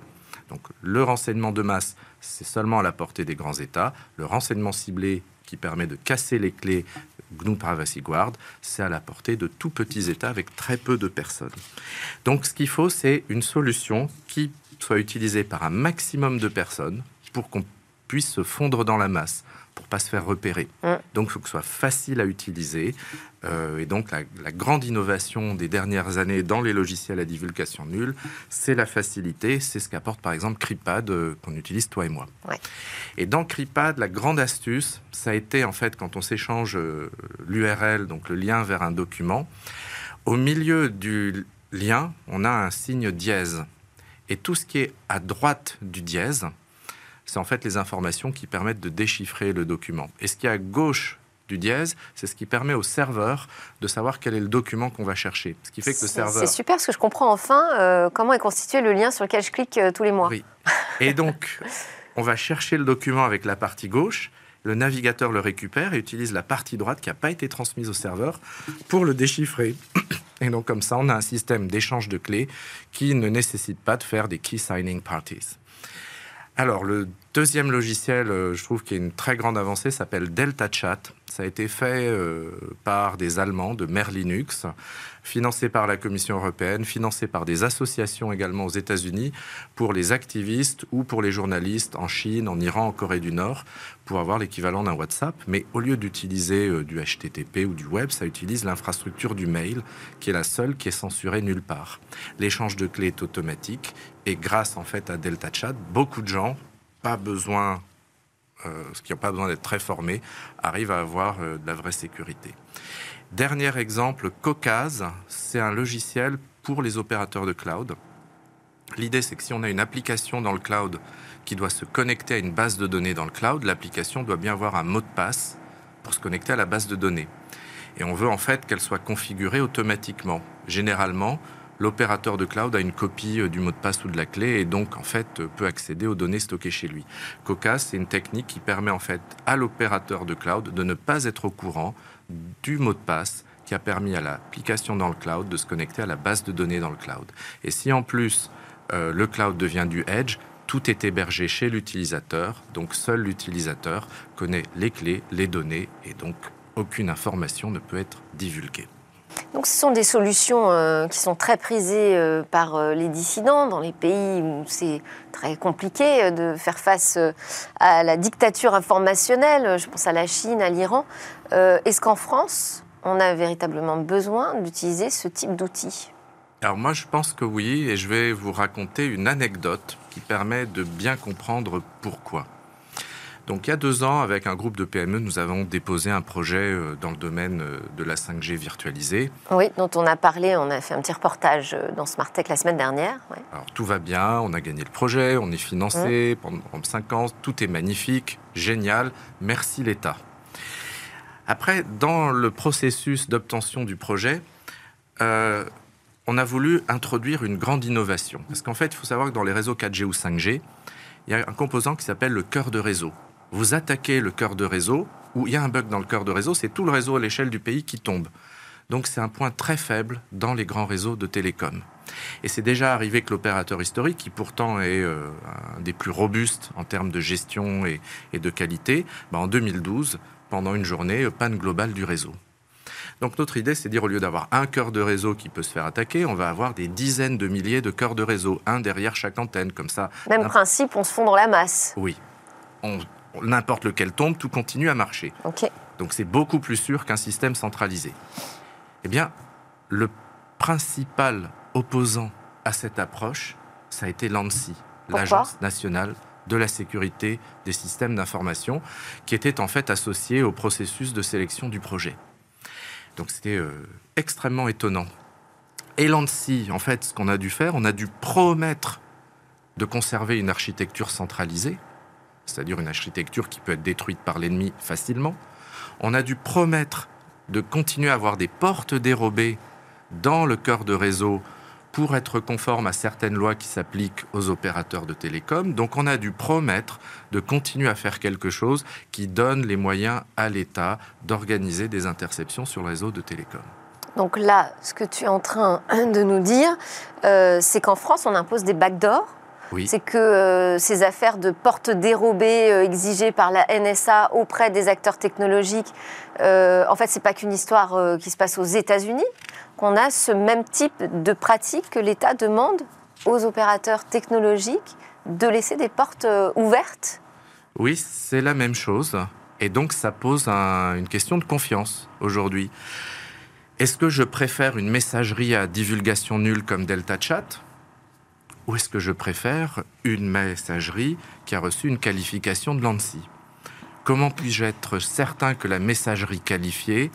S3: Donc le renseignement de masse, c'est seulement à la portée des grands États. Le renseignement ciblé qui permet de casser les clés GNU Privacy Guard, c'est à la portée de tout petits États avec très peu de personnes. Donc ce qu'il faut, c'est une solution qui soit utilisée par un maximum de personnes pour qu'on puisse se fondre dans la masse pour pas se faire repérer. Donc, il faut que ce soit facile à utiliser. Euh, et donc, la, grande innovation des dernières années dans les logiciels à divulgation nulle, c'est la facilité. C'est ce qu'apporte par exemple CRIPAD, euh, qu'on utilise toi et moi. Et dans CRIPAD, la grande astuce, ça a été en fait quand on s'échange euh, l'URL, donc le lien vers un document, au milieu du lien, on a un signe dièse. Et tout ce qui est à droite du dièse, c'est en fait les informations qui permettent de déchiffrer le document. Et ce qui est à gauche du dièse, c'est ce qui permet au serveur de savoir quel est le document qu'on va chercher. Ce qui fait que le serveur...
S1: C'est super parce que je comprends enfin euh, comment est constitué le lien sur lequel je clique euh, tous les mois.
S3: Oui. Et donc, on va chercher le document avec la partie gauche, le navigateur le récupère et utilise la partie droite qui n'a pas été transmise au serveur pour le déchiffrer. Et donc comme ça, on a un système d'échange de clés qui ne nécessite pas de faire des key signing parties. Alors, le deuxième logiciel, euh, je trouve, qui est une très grande avancée, s'appelle Delta Chat. Ça a été fait euh, par des Allemands de Merlinux, financé par la Commission européenne, financé par des associations également aux États-Unis pour les activistes ou pour les journalistes en Chine, en Iran, en Corée du Nord, pour avoir l'équivalent d'un WhatsApp. Mais au lieu d'utiliser euh, du HTTP ou du web, ça utilise l'infrastructure du mail, qui est la seule qui est censurée nulle part. L'échange de clés est automatique et grâce en fait à Delta Chat, beaucoup de gens, pas besoin euh, ce qui n'ont pas besoin d'être très formés, arrivent à avoir euh, de la vraie sécurité. Dernier exemple, Caucase, c'est un logiciel pour les opérateurs de cloud. L'idée, c'est que si on a une application dans le cloud qui doit se connecter à une base de données dans le cloud, l'application doit bien avoir un mot de passe pour se connecter à la base de données. Et on veut en fait qu'elle soit configurée automatiquement. Généralement, l'opérateur de cloud a une copie euh, du mot de passe ou de la clé et donc en fait euh, peut accéder aux données stockées chez lui. COCAS, c'est une technique qui permet en fait à l'opérateur de cloud de ne pas être au courant du mot de passe qui a permis à l'application dans le cloud de se connecter à la base de données dans le cloud. Et si en plus euh, le cloud devient du edge, tout est hébergé chez l'utilisateur, donc seul l'utilisateur connaît les clés, les données, et donc aucune information ne peut être divulguée.
S1: Donc ce sont des solutions euh, qui sont très prisées euh, par euh, les dissidents dans les pays où c'est très compliqué de faire face à la dictature informationnelle. Je pense à la Chine, à l'Iran. Est-ce qu'en France, on a véritablement besoin d'utiliser ce type d'outils?
S3: Alors moi je pense que oui et je vais vous raconter une anecdote qui permet de bien comprendre pourquoi. Donc il y a deux ans, avec un groupe de PME, nous avons déposé un projet euh, dans le domaine euh, de la 5G virtualisée.
S1: Oui, dont on a parlé, on a fait un petit reportage euh, dans Smartech la semaine dernière.
S3: Alors tout va bien, on a gagné le projet, on est financé mmh. pendant cinq ans, tout est magnifique, génial, merci l'État. Après, dans le processus d'obtention du projet, on a voulu introduire une grande innovation. Parce qu'en fait, il faut savoir que dans les réseaux 4G ou 5G, il y a un composant qui s'appelle le cœur de réseau vous attaquez le cœur de réseau, où il y a un bug dans le cœur de réseau, c'est tout le réseau à l'échelle du pays qui tombe. Donc c'est un point très faible dans les grands réseaux de télécom. Et c'est déjà arrivé que l'opérateur historique, qui pourtant est euh, un des plus robustes en termes de gestion et, de qualité, bah, en 2012, pendant une journée, euh, panne globale du réseau. Donc notre idée, c'est de dire au lieu d'avoir un cœur de réseau qui peut se faire attaquer, on va avoir des dizaines de milliers de cœurs de réseau, un derrière chaque antenne, comme ça.
S1: Même principe, on se fond dans la masse.
S3: Oui. N'importe lequel tombe, tout continue à marcher. Donc c'est beaucoup plus sûr qu'un système centralisé. Eh bien, le principal opposant à cette approche, ça a été l'ANSI, l'Agence nationale de la sécurité des systèmes d'information, qui était en fait associée au processus de sélection du projet. Donc c'était euh, extrêmement étonnant. Et l'ANSI, en fait, ce qu'on a dû faire, on a dû promettre de conserver une architecture centralisée, c'est-à-dire une architecture qui peut être détruite par l'ennemi facilement. On a dû promettre de continuer à avoir des portes dérobées dans le cœur de réseau pour être conforme à certaines lois qui s'appliquent aux opérateurs de télécom. Donc on a dû promettre de continuer à faire quelque chose qui donne les moyens à l'État d'organiser des interceptions sur le réseau de télécom.
S1: Donc là, ce que tu es en train de nous dire, euh, c'est qu'en France, on impose des backdoors. Oui. C'est que euh, ces affaires de portes dérobées euh, exigées par la NSA auprès des acteurs technologiques, en fait, c'est pas qu'une histoire qui se passe aux États-Unis qu'on a ce même type de pratique que l'État demande aux opérateurs technologiques de laisser des portes euh, ouvertes
S3: Oui, c'est la même chose. Et donc ça pose une question de confiance aujourd'hui. Est-ce que je préfère une messagerie à divulgation nulle comme Delta Chat ou est-ce que je préfère une messagerie qui a reçu une qualification de l'ANSI Comment puis-je être certain que la messagerie qualifiée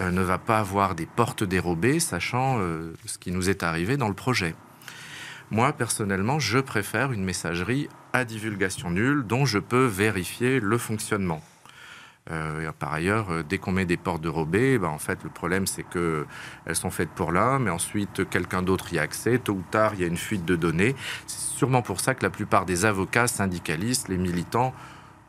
S3: euh, ne va pas avoir des portes dérobées, sachant euh, ce qui nous est arrivé dans le projet? Moi, personnellement, je préfère une messagerie à divulgation nulle dont je peux vérifier le fonctionnement. Euh, par ailleurs, dès qu'on met des portes dérobées, ben, en fait, le problème, c'est qu'elles sont faites pour l'un, mais ensuite, quelqu'un d'autre y a accès. Tôt ou tard, il y a une fuite de données. C'est sûrement pour ça que la plupart des avocats, syndicalistes, les militants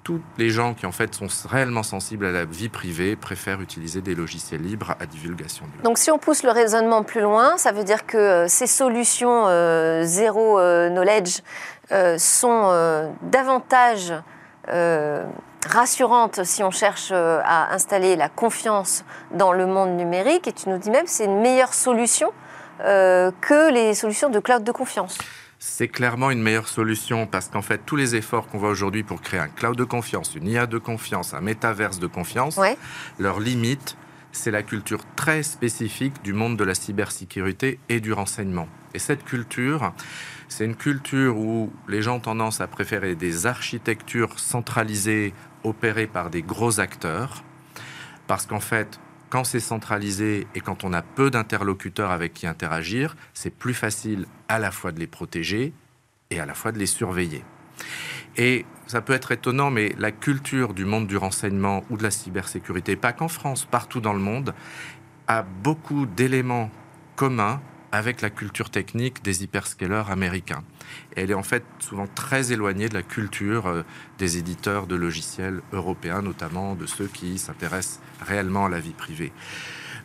S3: tous les gens qui en fait sont réellement sensibles à la vie privée préfèrent utiliser des logiciels libres à divulgation.
S1: Donc si on pousse le raisonnement plus loin, ça veut dire que euh, ces solutions euh, zéro euh, knowledge sont davantage rassurantes si on cherche à installer la confiance dans le monde numérique. Et tu nous dis même que c'est une meilleure solution que les solutions de cloud de confiance
S3: c'est clairement une meilleure solution parce qu'en fait, tous les efforts qu'on voit aujourd'hui pour créer un cloud de confiance, une IA de confiance, un métaverse de confiance, leur limite, c'est la culture très spécifique du monde de la cybersécurité et du renseignement. Et cette culture, c'est une culture où les gens ont tendance à préférer des architectures centralisées opérées par des gros acteurs, parce qu'en fait, quand c'est centralisé et quand on a peu d'interlocuteurs avec qui interagir, c'est plus facile à la fois de les protéger et à la fois de les surveiller. Et ça peut être étonnant, mais la culture du monde du renseignement ou de la cybersécurité, pas qu'en France, partout dans le monde, a beaucoup d'éléments communs avec la culture technique des hyperscalers américains. elle est en fait souvent très éloignée de la culture euh, des éditeurs de logiciels européens, notamment de ceux qui s'intéressent réellement à la vie privée.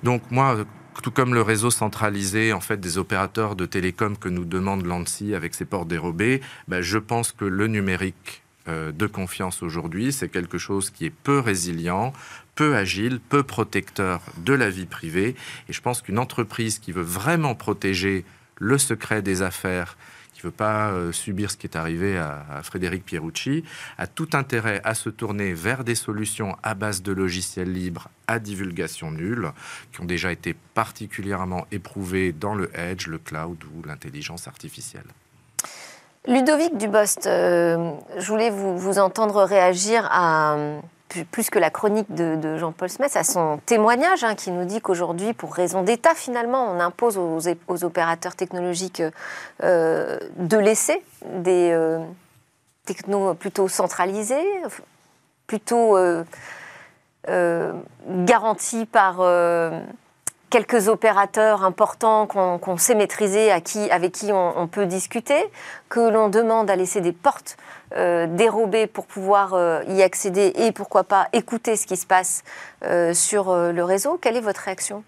S3: Donc moi, tout comme le réseau centralisé en fait des opérateurs de télécom que nous demande l'ANSI avec ses ports dérobés, ben, je pense que le numérique euh, de confiance aujourd'hui, c'est quelque chose qui est peu résilient, peu agile, peu protecteur de la vie privée. Et je pense qu'une entreprise qui veut vraiment protéger le secret des affaires, qui ne veut pas euh, subir ce qui est arrivé à, Frédéric Pierucci, a tout intérêt à se tourner vers des solutions à base de logiciels libres à divulgation nulle, qui ont déjà été particulièrement éprouvées dans le edge, le cloud ou l'intelligence artificielle.
S1: Ludovic Dubost, euh, je voulais vous, entendre réagir à plus que la chronique de, Jean-Paul Smith, à son témoignage hein, qui nous dit qu'aujourd'hui, pour raison d'État, finalement, on impose aux, opérateurs technologiques euh, de laisser des euh, technos plutôt centralisés, plutôt euh, garantis par quelques opérateurs importants qu'on sait maîtriser, à qui, avec qui on, peut discuter, que l'on demande à laisser des portes euh, dérobées pour pouvoir euh, y accéder et pourquoi pas écouter ce qui se passe euh, sur le réseau. Quelle est votre réaction?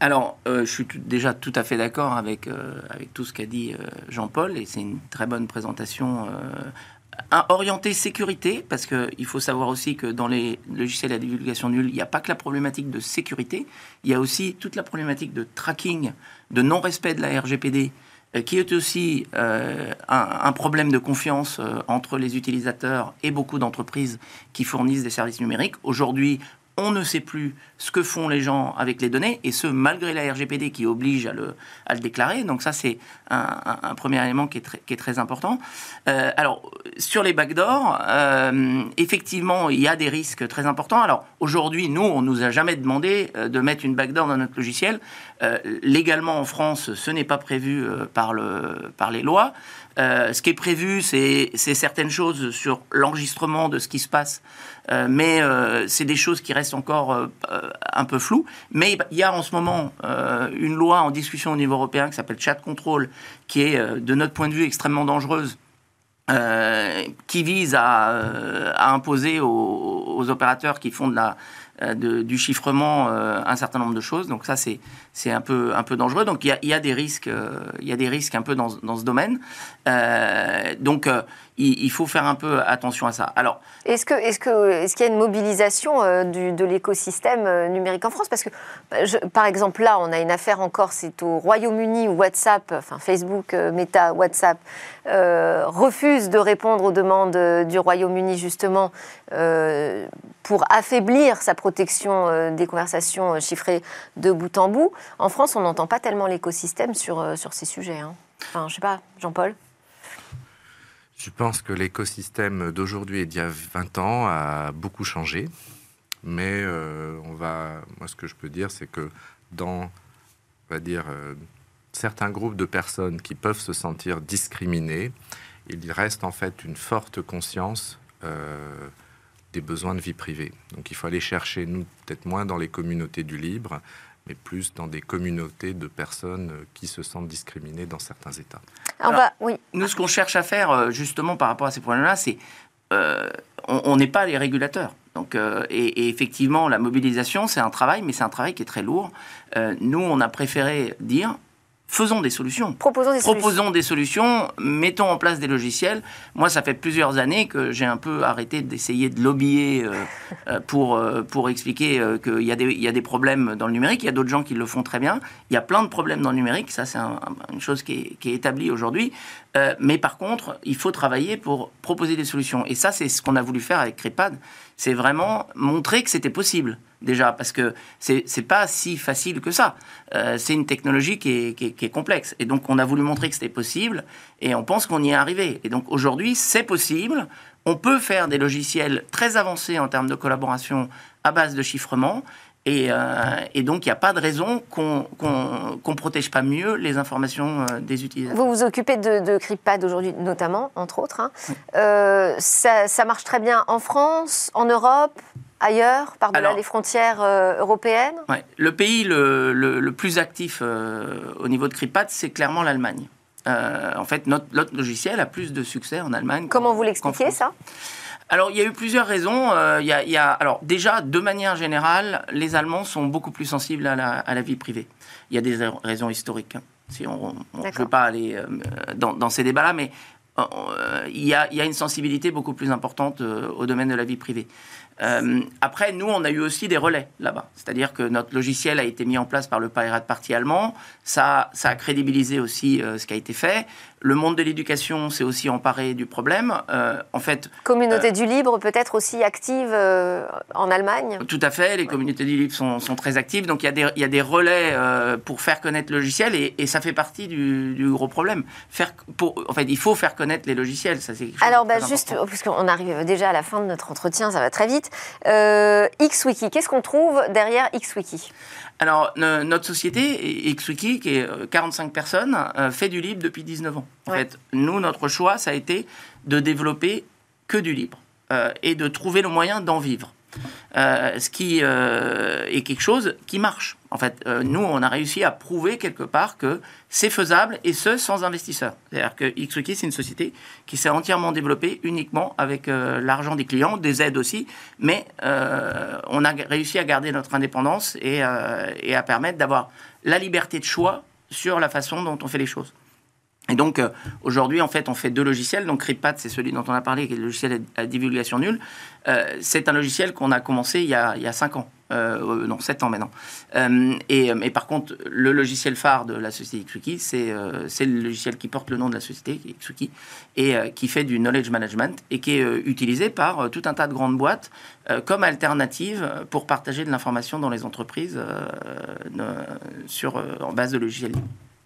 S4: Alors, je suis déjà tout à fait d'accord avec, avec tout ce qu'a dit Jean-Paul, et c'est une très bonne présentation orienté sécurité, parce qu'il faut savoir aussi que dans les logiciels à divulgation nulle, il n'y a pas que la problématique de sécurité, il y a aussi toute la problématique de tracking, de non-respect de la RGPD, euh, qui est aussi euh, un, problème de confiance euh, entre les utilisateurs et beaucoup d'entreprises qui fournissent des services numériques. Aujourd'hui, on ne sait plus ce que font les gens avec les données, et ce, malgré la RGPD qui oblige à le, déclarer. Donc ça, c'est un, premier élément qui est très, important. Euh, alors, sur les backdoors, euh, effectivement, il y a des risques très importants. Alors, aujourd'hui, nous, on nous a jamais demandé euh, de mettre une backdoor dans notre logiciel. légalement, en France, ce n'est pas prévu par les lois. Euh, ce qui est prévu, c'est certaines choses sur l'enregistrement de ce qui se passe, euh, mais euh, c'est des choses qui restent encore un peu floues. Mais il y a en ce moment une loi en discussion au niveau européen qui s'appelle Chat Control, qui est, de notre point de vue, extrêmement dangereuse. qui vise à, imposer aux, opérateurs qui font de la, euh, du chiffrement euh, un certain nombre de choses. Donc ça, c'est, c'est un, peu, un peu dangereux. Donc il y a, y a des risques, euh, y a des risques un peu dans, dans ce domaine. donc il, faut faire un peu attention à ça.
S1: Alors, est-ce que, est-ce que, est-ce qu'il y a une mobilisation du, de l'écosystème numérique en France? Parce que, bah, par exemple, là, on a une affaire encore, c'est au Royaume-Uni où WhatsApp, enfin Facebook, Meta, WhatsApp refuse de répondre aux demandes du Royaume-Uni justement pour affaiblir sa protection euh, des conversations euh, chiffrées de bout en bout. En France, on n'entend pas tellement l'écosystème sur, euh, sur ces sujets. Hein. Enfin, je sais pas, Jean-Paul
S3: Je pense que l'écosystème d'aujourd'hui et d'il y a 20 ans a beaucoup changé. Mais on va, moi, ce que je peux dire, c'est que dans, on va dire, certains groupes de personnes qui peuvent se sentir discriminés, il reste en fait une forte conscience des besoins de vie privée. Donc il faut aller chercher, nous, peut-être moins dans les communautés du libre, mais plus dans des communautés de personnes euh, qui se sentent discriminées dans certains États.
S4: Alors, oui. Nous, ce qu'on cherche à faire, euh, justement, par rapport à ces problèmes-là, c'est euh, on n'est pas les régulateurs. Donc, et, effectivement, la mobilisation, c'est un travail, mais c'est un travail qui est très lourd. nous, on a préféré dire faisons des solutions.
S1: Proposons des
S4: Proposons
S1: solutions.
S4: des solutions, mettons en place des logiciels. Moi, ça fait plusieurs années que j'ai un peu arrêté d'essayer de lobbyer euh, euh, pour, euh, pour expliquer qu'il y, a des, il y a des problèmes dans le numérique. Il y a d'autres gens qui le font très bien. Il y a plein de problèmes dans le numérique. Ça, c'est une chose qui est, qui est établie aujourd'hui. mais par contre, il faut travailler pour proposer des solutions. Et ça, c'est ce qu'on a voulu faire avec Cripad. C'est vraiment montrer que c'était possible déjà, parce que c'est pas si facile que ça. Euh, c'est une technologie qui est, qui, est, complexe. Et donc, on a voulu montrer que c'était possible, et on pense qu'on y est arrivé. Et donc, aujourd'hui, c'est possible. On peut faire des logiciels très avancés en termes de collaboration à base de chiffrement. Et, euh, et, donc, il n'y a pas de raison qu'on ne protège pas mieux les informations euh, des utilisateurs.
S1: Vous vous occupez de, de CryptPad aujourd'hui, notamment, entre autres. Hein. ça, ça, marche très bien en France, en Europe, ailleurs, par-delà les frontières euh, européennes
S4: Le pays le, plus actif euh, au niveau de CRIPAD, c'est clairement l'Allemagne. Euh, en fait, notre, logiciel a plus de succès en Allemagne.
S1: Comment vous l'expliquez ça?
S4: Alors, il y a eu plusieurs raisons. il, y a, alors, déjà, de manière générale, les Allemands sont beaucoup plus sensibles à la, vie privée. Il y a des raisons historiques. Hein. Si on, je ne veux pas aller dans, dans, ces débats-là, mais il y, a, il, y a, une sensibilité beaucoup plus importante au domaine de la vie privée. Euh, après, nous, on a eu aussi des relais là-bas. C'est-à-dire que notre logiciel a été mis en place par le Pirate Party allemand. Ça, ça a crédibilisé aussi euh, ce qui a été fait. Le monde de l'éducation s'est aussi emparé du problème. Euh, en fait,
S1: communauté du libre peut-être aussi active en Allemagne.
S4: Tout à fait. Les communautés du libre sont, sont, très actives. Donc il y a des, il y a des relais pour faire connaître le logiciel et, et ça fait partie du, du, gros problème. Faire, pour, en fait, il faut faire connaître les logiciels. Ça, c'est
S1: Alors, bah, juste, puisqu'on arrive déjà à la fin de notre entretien, ça va très vite. Euh, XWiki, qu'est-ce qu'on trouve derrière XWiki?
S4: Alors, notre société, XWiki, qui est 45 euh, personnes, euh, fait du libre depuis 19 ans. En fait, nous, notre choix, ça a été de développer que du libre et de trouver le moyen d'en vivre. ce qui est quelque chose qui marche. En fait, euh, nous, on a réussi à prouver quelque part que c'est faisable et ce, sans investisseurs. C'est-à-dire que XWiki, c'est une société qui s'est entièrement développée uniquement avec euh, l'argent des clients, des aides aussi, mais euh, on a réussi à garder notre indépendance et, à permettre d'avoir la liberté de choix sur la façon dont on fait les choses. Et donc, aujourd'hui, en fait, on fait deux logiciels. Donc, CryptPad, c'est celui dont on a parlé, qui est le logiciel à divulgation nulle. c'est un logiciel qu'on a commencé il y a, il y a cinq ans. Euh, non, 7 ans maintenant. Euh, et, et, par contre, le logiciel phare de la société Xwiki, euh, c'est le logiciel qui porte le nom de la société, Xwiki, et qui fait du knowledge management et qui est utilisé par tout un tas de grandes boîtes comme alternative pour partager de l'information dans les entreprises sur, en base de logiciels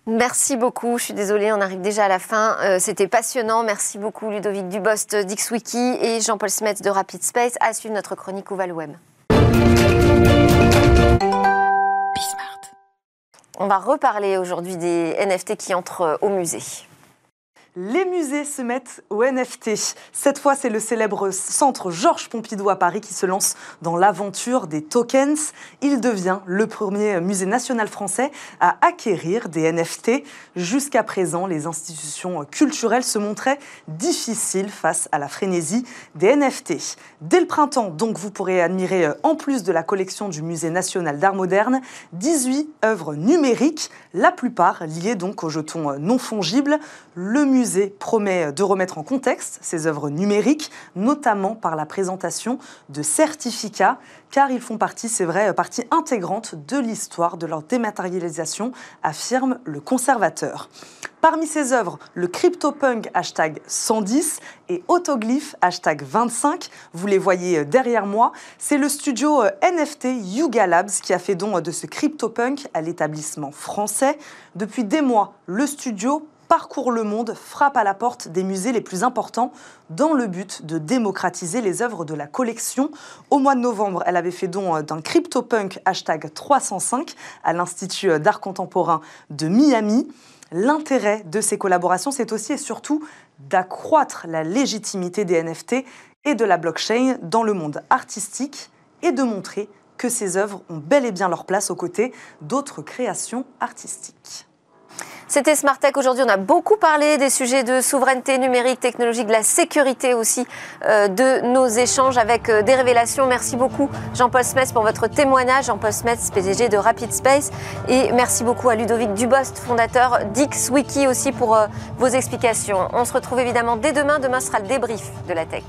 S1: Merci beaucoup. Je suis désolée, on arrive déjà à la fin. C'était passionnant. Merci beaucoup, Ludovic Dubost d'XWiki et Jean-Paul Smets de Rapid Space. À suivre notre chronique Oval Web. On va reparler aujourd'hui des NFT qui entrent au musée.
S5: Les musées se mettent au NFT. Cette fois, c'est le célèbre centre Georges Pompidou à Paris qui se lance dans l'aventure des tokens. Il devient le premier musée national français à acquérir des NFT. Jusqu'à présent, les institutions culturelles se montraient difficiles face à la frénésie des NFT. Dès le printemps, donc, vous pourrez admirer, en plus de la collection du Musée national d'art moderne, 18 œuvres numériques, la plupart liées donc aux jetons non fongibles. Le musée promet de remettre en contexte ces œuvres numériques, notamment par la présentation de certificats, car ils font partie, c'est vrai, partie intégrante de l'histoire de leur dématérialisation, affirme le conservateur. Parmi ces œuvres, le CryptoPunk hashtag 110 et Autoglyph hashtag 25, vous les voyez derrière moi, c'est le studio NFT Yuga Labs qui a fait don de ce CryptoPunk à l'établissement français. Depuis des mois, le studio parcourt le monde, frappe à la porte des musées les plus importants dans le but de démocratiser les œuvres de la collection. Au mois de novembre, elle avait fait don euh, d'un CryptoPunk hashtag 305 à l'Institut d'art contemporain de Miami. L'intérêt de ces collaborations, c'est aussi et surtout d'accroître la légitimité des NFT et de la blockchain dans le monde artistique et de montrer que ces œuvres ont bel et bien leur place aux côtés d'autres créations artistiques.
S1: C'était Smart Tech. Aujourd'hui, on a beaucoup parlé des sujets de souveraineté numérique, technologique, de la sécurité aussi euh, de nos échanges avec euh, des révélations. Merci beaucoup, Jean-Paul Smets, pour votre témoignage. Jean-Paul Smets, PDG de Rapid Space. Et merci beaucoup à Ludovic Dubost, fondateur d'XWiki aussi, pour euh, vos explications. On se retrouve évidemment dès demain. Demain sera le débrief de la tech.